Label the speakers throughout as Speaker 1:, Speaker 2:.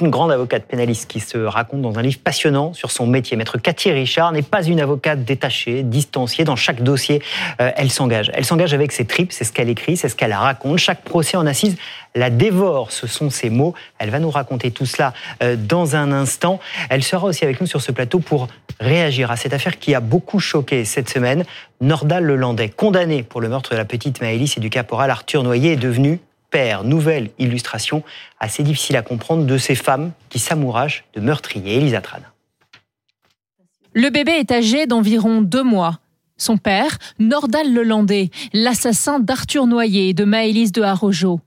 Speaker 1: Une grande avocate pénaliste qui se raconte dans un livre passionnant sur son métier. Maître Cathy Richard n'est pas une avocate détachée, distanciée. Dans chaque dossier, euh, elle s'engage. Elle s'engage avec ses tripes, c'est ce qu'elle écrit, c'est ce qu'elle raconte. Chaque procès en assise la dévore, ce sont ses mots. Elle va nous raconter tout cela euh, dans un instant. Elle sera aussi avec nous sur ce plateau pour réagir à cette affaire qui a beaucoup choqué cette semaine. Nordal Lelandais, condamné pour le meurtre de la petite Maëlys et du caporal Arthur Noyer, est devenu père. Nouvelle illustration assez difficile à comprendre de ces femmes qui s'amouragent de meurtriers. Elisa.
Speaker 2: Le bébé est âgé d'environ deux mois. Son père, Nordal Lelandais, l'assassin d'Arthur Noyer et de Maëlys de Harojo.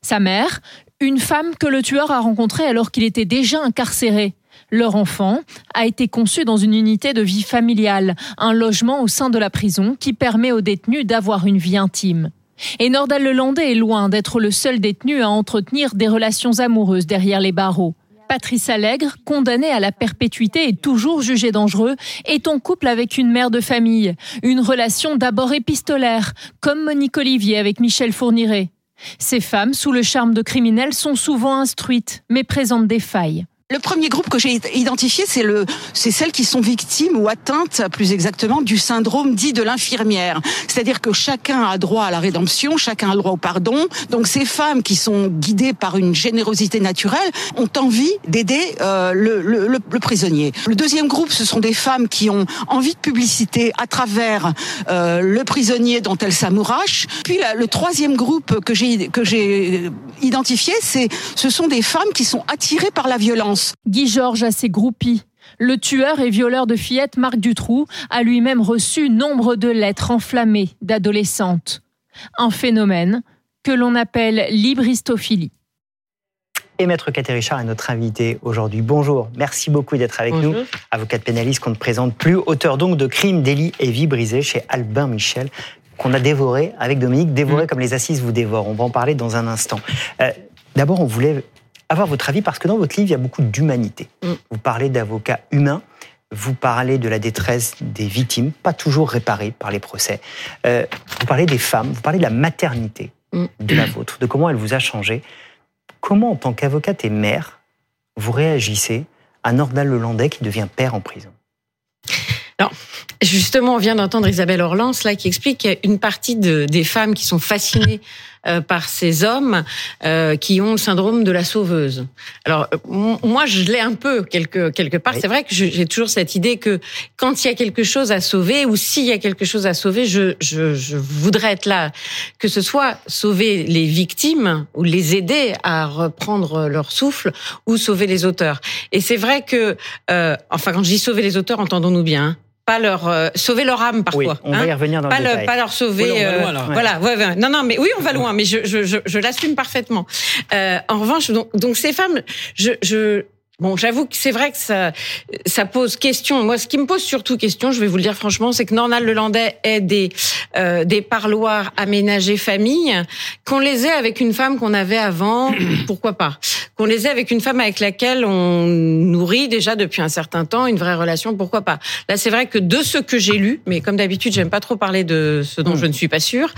Speaker 2: Sa mère, une femme que le tueur a rencontrée alors qu'il était déjà incarcéré. Leur enfant a été conçu dans une unité de vie familiale, un logement au sein de la prison qui permet aux détenus d'avoir une vie intime. Et Nordal Lelandais est loin d'être le seul détenu à entretenir des relations amoureuses derrière les barreaux. Patrice Allègre, condamné à la perpétuité et toujours jugé dangereux, est en couple avec une mère de famille. Une relation d'abord épistolaire, comme Monique Olivier avec Michel Fourniret. Ces femmes, sous le charme de criminels, sont souvent instruites, mais présentent des failles.
Speaker 3: Le premier groupe que j'ai identifié, c'est le, c'est celles qui sont victimes ou atteintes, plus exactement, du syndrome dit de l'infirmière. C'est-à-dire que chacun a droit à la rédemption, chacun a droit au pardon. Donc ces femmes qui sont guidées par une générosité naturelle ont envie d'aider euh, le, prisonnier. Le deuxième groupe, ce sont des femmes qui ont envie de publicité à travers euh, le prisonnier dont elles s'amourachent. Puis le troisième groupe que j'ai que j'ai identifié, c'est ce sont des femmes qui sont attirées par la violence.
Speaker 2: Guy Georges a ses groupies. Le tueur et violeur de fillettes Marc Dutroux a lui-même reçu nombre de lettres enflammées d'adolescentes. Un phénomène que l'on appelle libristophilie.
Speaker 1: Et Maître Cathy Richard est notre invité aujourd'hui. Bonjour, merci beaucoup d'être avec nous. Avocate pénaliste qu'on ne présente plus, auteur donc de Crimes, délits et vies brisées chez Albin Michel, qu'on a dévoré avec Dominique, dévoré mm. comme les assises vous dévorent. On va en parler dans un instant. Euh, d'abord, on voulait avoir votre avis parce que dans votre livre, il y a beaucoup d'humanité. Mm. Vous parlez d'avocats humains, vous parlez de la détresse des victimes, pas toujours réparées par les procès. Euh, vous parlez des femmes, vous parlez de la maternité mm. de la vôtre, de comment elle vous a changé. Comment, en tant qu'avocate et mère, vous réagissez à Nordal Lelandais qui devient père en prison?
Speaker 4: Alors, justement, on vient d'entendre Isabelle Orlans là qui explique qu'il y a une partie de, des femmes qui sont fascinées euh, par ces hommes euh, qui ont le syndrome de la sauveuse. Alors euh, moi, je l'ai un peu quelque quelque part. C'est vrai que j'ai toujours cette idée que quand il y a quelque chose à sauver ou s'il y a quelque chose à sauver, je, je, je voudrais être là, que ce soit sauver les victimes ou les aider à reprendre leur souffle ou sauver les auteurs. Et c'est vrai que, euh, enfin, quand je dis sauver les auteurs, entendons-nous bien. Hein, pas leur euh, sauver leur âme parfois. Oui,
Speaker 1: on va y hein. revenir dans
Speaker 4: pas
Speaker 1: le,
Speaker 4: Pas leur sauver. Euh, voilà. Ouais, non, non, mais oui, on va loin, mais je, je, je, je l'assume parfaitement. Euh, en revanche, donc, donc ces femmes, je, je Bon, j'avoue que c'est vrai que ça, ça pose question. Moi, ce qui me pose surtout question, je vais vous le dire franchement, c'est que Nornal Lelandais ait des, euh, des parloirs aménagés famille, qu'on les ait avec une femme qu'on avait avant, pourquoi pas? Qu'on les ait avec une femme avec laquelle on nourrit déjà depuis un certain temps une vraie relation, pourquoi pas? Là, c'est vrai que de ce que j'ai lu, mais comme d'habitude, j'aime pas trop parler de ce dont mm. je ne suis pas sûre,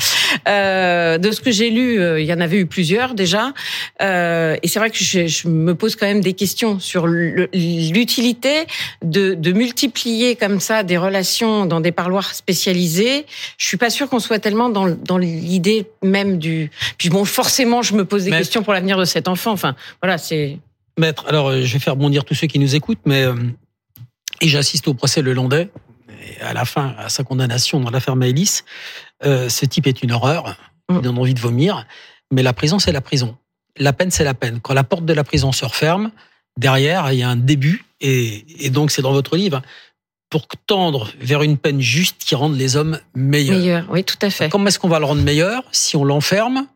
Speaker 4: euh, de ce que j'ai lu, euh, il y en avait eu plusieurs déjà, euh, et c'est vrai que je, je me pose quand même des questions sur l'utilité de, de, multiplier comme ça des relations dans des parloirs spécialisés. Je suis pas sûre qu'on soit tellement dans, dans l'idée même du. Puis bon, forcément, je me pose des questions pour l'avenir de cet enfant. Enfin, voilà, c'est.
Speaker 5: Maître, alors euh, je vais faire bondir tous ceux qui nous écoutent, mais euh, et j'assiste au procès Le Landais. Et à la fin, à sa condamnation dans l'affaire Maëlys, euh, ce type est une horreur. Il mm. donne envie de vomir. Mais la prison, c'est la prison. La peine, c'est la peine. Quand la porte de la prison se referme, derrière, il y a un début, et, donc c'est dans votre livre, pour tendre vers une peine juste qui rende les hommes meilleurs.
Speaker 4: Meilleurs, oui, tout à fait.
Speaker 5: Comment est-ce qu'on va le rendre meilleur si on l'enferme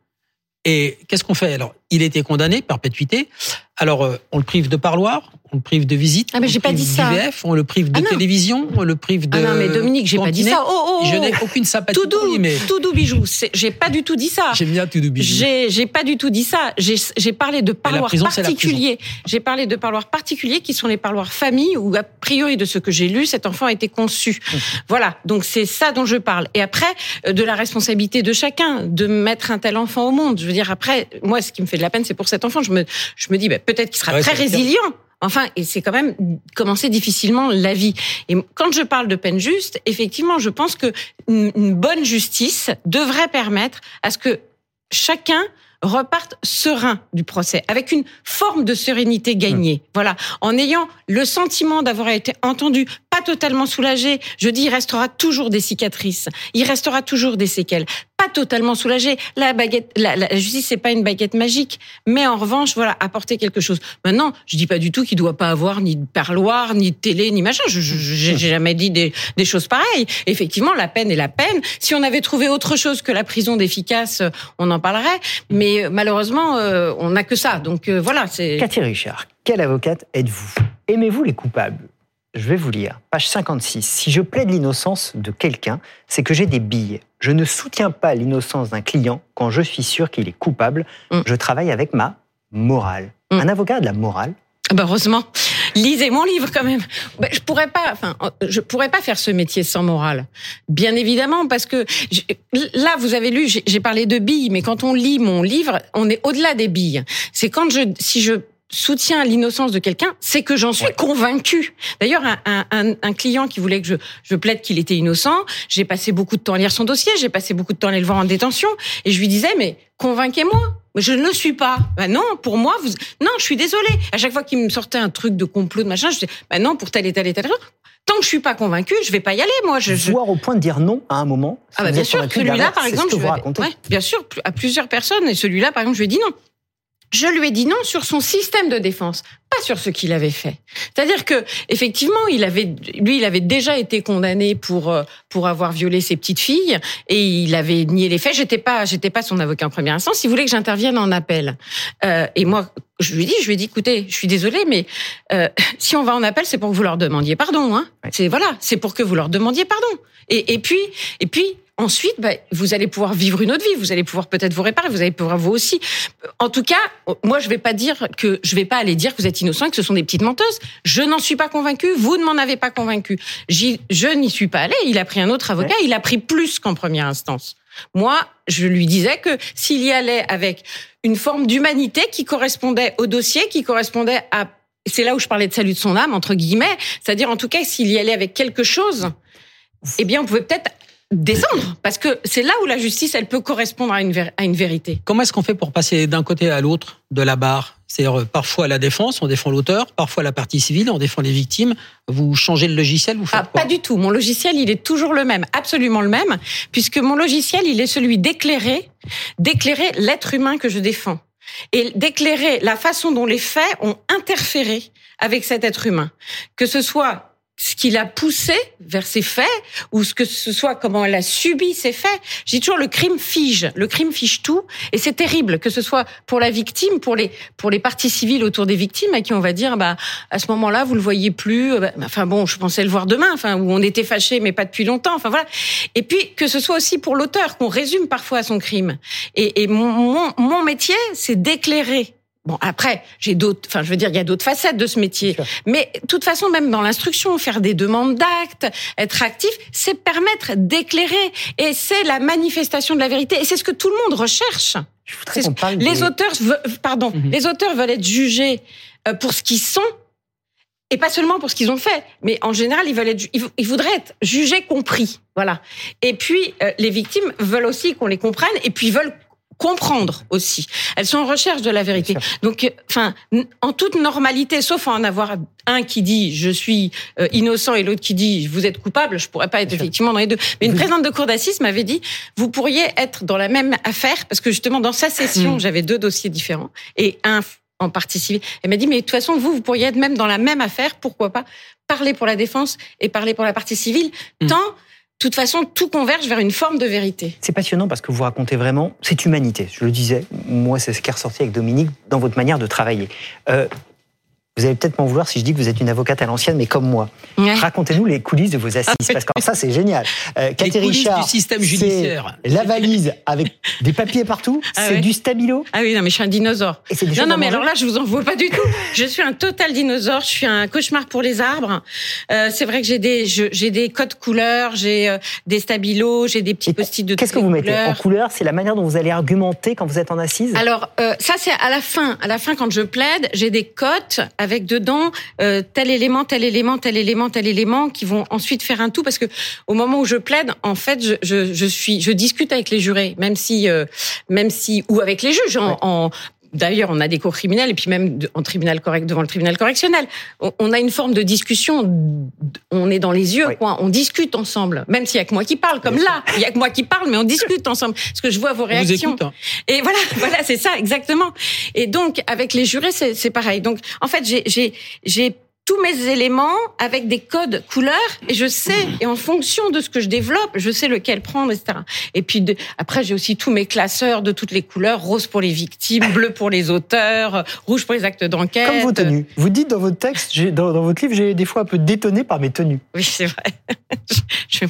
Speaker 5: Et qu'est-ce qu'on fait? Alors, il a été condamné, perpétuité. Alors, euh, on le prive de parloir, on le prive de visite.
Speaker 4: Ah, mais j'ai pas dit ça.
Speaker 5: on le prive de ah télévision, on le prive de.
Speaker 4: Ah non, mais Dominique, j'ai pas dit ça. Oh, oh,
Speaker 5: oh. Je n'ai aucune sympathie tout doux,
Speaker 4: mais. Tout doux bijou. J'ai pas du tout dit ça.
Speaker 5: J'aime bien tout doux bijou.
Speaker 4: J'ai pas du tout dit ça. J'ai parlé de parloirs particuliers. J'ai parlé de parloirs particuliers qui sont les parloirs famille où, a priori, de ce que j'ai lu, cet enfant a été conçu. voilà. Donc, c'est ça dont je parle. Et après, euh, de la responsabilité de chacun de mettre un tel enfant au monde. Je veux dire, après, moi, ce qui me fait de de la peine, c'est pour cet enfant. Je me, je me dis, bah, peut-être qu'il sera très résilient. Enfin, et c'est quand même commencer difficilement la vie. Et quand je parle de peine juste, effectivement, je pense que une bonne justice devrait permettre à ce que chacun repartent serein du procès, avec une forme de sérénité gagnée. Mmh. Voilà, en ayant le sentiment d'avoir été entendu, pas totalement soulagé. Je dis, il restera toujours des cicatrices, il restera toujours des séquelles. Pas totalement soulagé. La baguette, la, la justice, c'est pas une baguette magique, mais en revanche, voilà, apporter quelque chose. Maintenant, je dis pas du tout qu'il doit pas avoir ni de parloir, ni de télé, ni machin. Je j'ai jamais dit des, des choses pareilles. Effectivement, la peine est la peine. Si on avait trouvé autre chose que la prison d'efficace, on en parlerait. Mais malheureusement, euh, on n'a que ça. Donc euh, voilà.
Speaker 1: Cathy Richard, quelle avocate êtes-vous? Aimez-vous les coupables? Je vais vous lire, page 56. Si je plaide l'innocence de quelqu'un, c'est que j'ai des billes. Je ne soutiens pas l'innocence d'un client quand je suis sûr qu'il est coupable. Mm. Je travaille avec ma morale. Mm. Un avocat a de la morale
Speaker 4: ah bah heureusement. Lisez mon livre quand même. Bah, je pourrais pas, enfin, je pourrais pas faire ce métier sans morale. Bien évidemment, parce que là, vous avez lu, j'ai parlé de billes, mais quand on lit mon livre, on est au-delà des billes. C'est quand je, si je soutien l'innocence de quelqu'un, c'est que j'en suis convaincu. D'ailleurs, un, un, un, client qui voulait que je, je plaide qu'il était innocent, j'ai passé beaucoup de temps à lire son dossier, j'ai passé beaucoup de temps à aller le voir en détention, et je lui disais, mais convainquez-moi. Je ne le suis pas. Ben non, pour moi, vous... non, je suis désolée. À chaque fois qu'il me sortait un truc de complot de machin, je disais, ben non, pour telle et telle et telle raison. Tant que je suis pas convaincu, je vais pas y aller, moi. Je,
Speaker 1: Voir au point de dire non à un moment.
Speaker 4: Ah bah bien sûr, celui-là, par exemple, je vais... ouais, bien sûr, à plusieurs personnes, et celui-là, par exemple, je lui ai dit non. Je lui ai dit non sur son système de défense, pas sur ce qu'il avait fait. C'est-à-dire que effectivement, il avait lui, il avait déjà été condamné pour euh, pour avoir violé ses petites filles et il avait nié les faits. J'étais pas j'étais pas son avocat en première instance. Il voulait que j'intervienne en appel. Euh, et moi, je lui ai dit, je lui ai dit, écoutez, je suis désolée, mais euh, si on va en appel, c'est pour que vous leur demandiez pardon. Hein. C'est voilà, c'est pour que vous leur demandiez pardon. Et, et puis et puis Ensuite, bah, vous allez pouvoir vivre une autre vie. Vous allez pouvoir peut-être vous réparer. Vous allez pouvoir vous aussi. En tout cas, moi, je vais pas dire que je vais pas aller dire que vous êtes innocent, que ce sont des petites menteuses. Je n'en suis pas convaincue. Vous ne m'en avez pas convaincu. Je n'y suis pas allée. Il a pris un autre avocat. Il a pris plus qu'en première instance. Moi, je lui disais que s'il y allait avec une forme d'humanité qui correspondait au dossier, qui correspondait à c'est là où je parlais de salut de son âme entre guillemets, c'est-à-dire en tout cas s'il y allait avec quelque chose, eh bien on pouvait peut-être descendre, parce que c'est là où la justice, elle peut correspondre à une, à une vérité.
Speaker 5: Comment est-ce qu'on fait pour passer d'un côté à l'autre de la barre? C'est-à-dire euh, parfois la défense, on défend l'auteur, parfois la partie civile, on défend les victimes. Vous changez le logiciel, vous faites ah,
Speaker 4: Pas du tout. Mon logiciel, il est toujours le même, absolument le même, puisque mon logiciel, il est celui d'éclairer, d'éclairer l'être humain que je défends et d'éclairer la façon dont les faits ont interféré avec cet être humain. Que ce soit ce qui l'a poussé vers ces faits ou ce que ce soit comment elle a subi ces faits. J'ai toujours le crime fige, le crime fige tout et c'est terrible que ce soit pour la victime, pour les pour les parties civiles autour des victimes à qui on va dire bah à ce moment-là vous le voyez plus. Euh, bah, enfin bon, je pensais le voir demain. Enfin où on était fâché mais pas depuis longtemps. Enfin voilà. Et puis que ce soit aussi pour l'auteur qu'on résume parfois son crime. Et, et mon, mon métier c'est d'éclairer Bon, après, j'ai d'autres, enfin, je veux dire, il y a d'autres facettes de ce métier. Mais, de toute façon, même dans l'instruction, faire des demandes d'actes, être actif, c'est permettre d'éclairer. Et c'est la manifestation de la vérité. Et c'est ce que tout le monde recherche. les auteurs, pardon, mhm. les auteurs veulent être jugés euh, pour ce qu'ils sont. Et pas seulement pour ce qu'ils ont fait, mais en général, ils veulent être, ils voudraient être jugés, compris, voilà. Et puis, euh, les victimes veulent aussi qu'on les comprenne, et puis veulent comprendre aussi. Elles sont en recherche de la vérité. Donc, enfin, en toute normalité, sauf en avoir un qui dit je suis euh, innocent et l'autre qui dit vous êtes coupable, je pourrais pas être effectivement dans les deux. Mais une présidente de cour d'assises m'avait dit vous pourriez être dans la même affaire parce que justement dans sa session mm. j'avais deux dossiers différents et un en partie civile. Elle m'a dit mais de toute façon vous vous pourriez être même dans la même affaire, pourquoi pas parler pour la défense et parler pour la partie civile mm. tant de toute façon, tout converge vers une forme de vérité.
Speaker 1: C'est passionnant parce que vous racontez vraiment cette humanité. Je le disais, moi, c'est ce qui est ressorti avec Dominique dans votre manière de travailler. Euh, Vous allez peut-être m'en vouloir si je dis que vous êtes une avocate à l'ancienne, mais comme moi. Racontez-nous les coulisses de vos assises, parce que ça, c'est génial.
Speaker 5: Euh, Cathy Richard, du système judiciaire.
Speaker 1: La valise avec des papiers partout, ah c'est du stabilo.
Speaker 4: Ah oui, non, mais je suis un dinosaure. Et non, non, mais alors là, je vous en vois pas du tout. je suis un total dinosaure. Je suis un cauchemar pour les arbres. Euh, c'est vrai que j'ai des, j'ai des codes couleurs, j'ai euh, des stabilos, j'ai des petits post-it de
Speaker 1: Qu'est-ce que vous mettez en couleur? C'est la manière dont vous allez argumenter quand vous êtes en assise?
Speaker 4: Alors euh, ça, c'est à la fin. À la fin, quand je plaide, j'ai des cotes avec dedans euh, tel élément, tel élément, tel élément, tel élément qui vont ensuite faire un tout. Parce que au moment où je plaide, en fait, je, je, je suis, je discute avec les jurés, même si, euh, même si ou avec les juges en, en D'ailleurs, on a des cours criminels et puis même en tribunal correct devant le tribunal correctionnel. On a une forme de discussion. On est dans les yeux, quoi. On discute ensemble, même s'il y a que moi qui parle, comme là. Il y a que moi qui parle, mais on discute ensemble. Parce que je vois vos réactions.
Speaker 5: Hein.
Speaker 4: Et voilà, voilà, c'est ça, exactement. Et donc, avec les jurés, c'est pareil. Donc, en fait, j'ai j'ai tous mes éléments avec des codes couleurs et je sais et en fonction de ce que je développe, je sais lequel prendre, etc. Et puis après j'ai aussi tous mes classeurs de toutes les couleurs rose pour les victimes, bleu pour les auteurs, rouge pour les actes d'enquête.
Speaker 1: Comme vos tenues. Vous dites dans votre texte, dans, dans, votre livre, j'ai des fois un peu détonné par mes tenues.
Speaker 4: Oui c'est vrai. je vais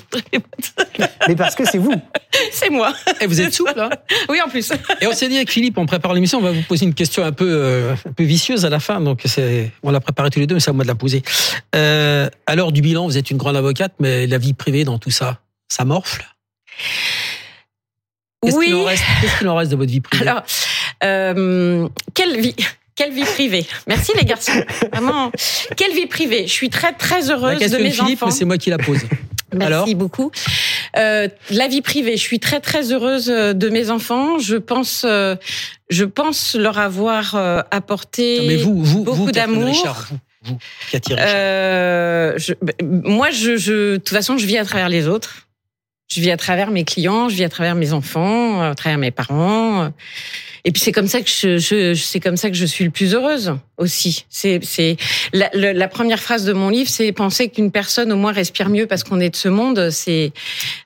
Speaker 1: Mais parce que c'est vous.
Speaker 4: C'est moi.
Speaker 5: Et vous êtes souple, hein
Speaker 4: Oui en plus.
Speaker 5: Et on s'est dit avec Philippe, on prépare l'émission, on va vous poser une question un peu, euh, un peu vicieuse à la fin, donc c'est, on l'a préparé tous les deux, mais à moi de la poser. Euh, à l'heure du bilan, vous êtes une grande avocate, mais la vie privée dans tout ça, ça morfle? Qu'est-ce
Speaker 4: oui.
Speaker 5: qu'il en, reste, en reste de votre vie privée?
Speaker 4: Alors, euh, quelle vie quelle vie privée? Merci les garçons. Vraiment, quelle vie privée? Je suis très très heureuse
Speaker 5: de
Speaker 4: mes
Speaker 5: Philippe,
Speaker 4: enfants.
Speaker 5: C'est moi qui la pose.
Speaker 4: Merci
Speaker 5: Alors?
Speaker 4: beaucoup. Euh, la vie privée, je suis très très heureuse euh, de mes enfants. Je pense, euh, je pense leur avoir euh, apporté
Speaker 5: mais vous, vous,
Speaker 4: beaucoup d'amour. Euh, ben, moi, je, je, de toute façon, je vis à travers les autres. Je vis à travers mes clients, je vis à travers mes enfants, à travers mes parents. Et puis c'est comme ça que je, je c'est comme ça que je suis le plus heureuse aussi. C'est c'est la, la, première phrase de mon livre, c'est penser qu'une personne au moins respire mieux parce qu'on est de ce monde. C'est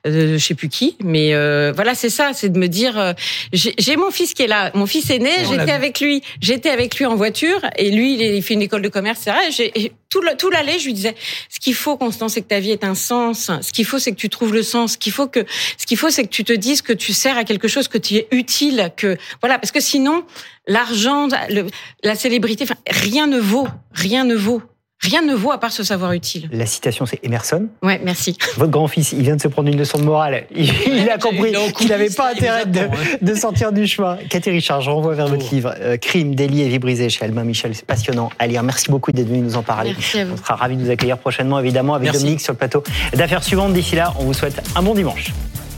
Speaker 4: euh, je sais plus qui, mais euh, voilà, c'est ça, c'est de me dire euh, j'ai mon fils qui est là, mon fils est né, j'étais avec lui, j'étais avec lui en voiture et lui il fait une école de commerce, etc. Et tout tout l'allée, je lui disais ce qu'il faut Constance, c'est que ta vie ait un sens. Ce qu'il faut, c'est que tu trouves le sens. Ce qu'il faut que ce qu'il faut, c'est que tu te dises que tu sers à quelque chose, que tu es utile, que voilà, parce que sinon l'argent, la célébrité, enfin, rien ne vaut, rien ne vaut. Rien ne vaut à part ce savoir utile.
Speaker 1: La citation, c'est Emerson.
Speaker 4: Ouais, merci.
Speaker 1: Votre grand-fils, il vient de se prendre une leçon de morale. Il, a compris qu'il n'avait pas intérêt de, sortir du chemin. Cathy Richard, je renvoie vers votre livre euh, Crime, délit et vie brisée chez Albin Michel. C'est passionnant à lire. Merci beaucoup d'être venu nous en parler.
Speaker 4: Merci à vous.
Speaker 1: On sera ravis de vous accueillir prochainement, évidemment, avec Dominique sur le plateau d'affaires suivantes. D'ici là, on vous souhaite un bon dimanche.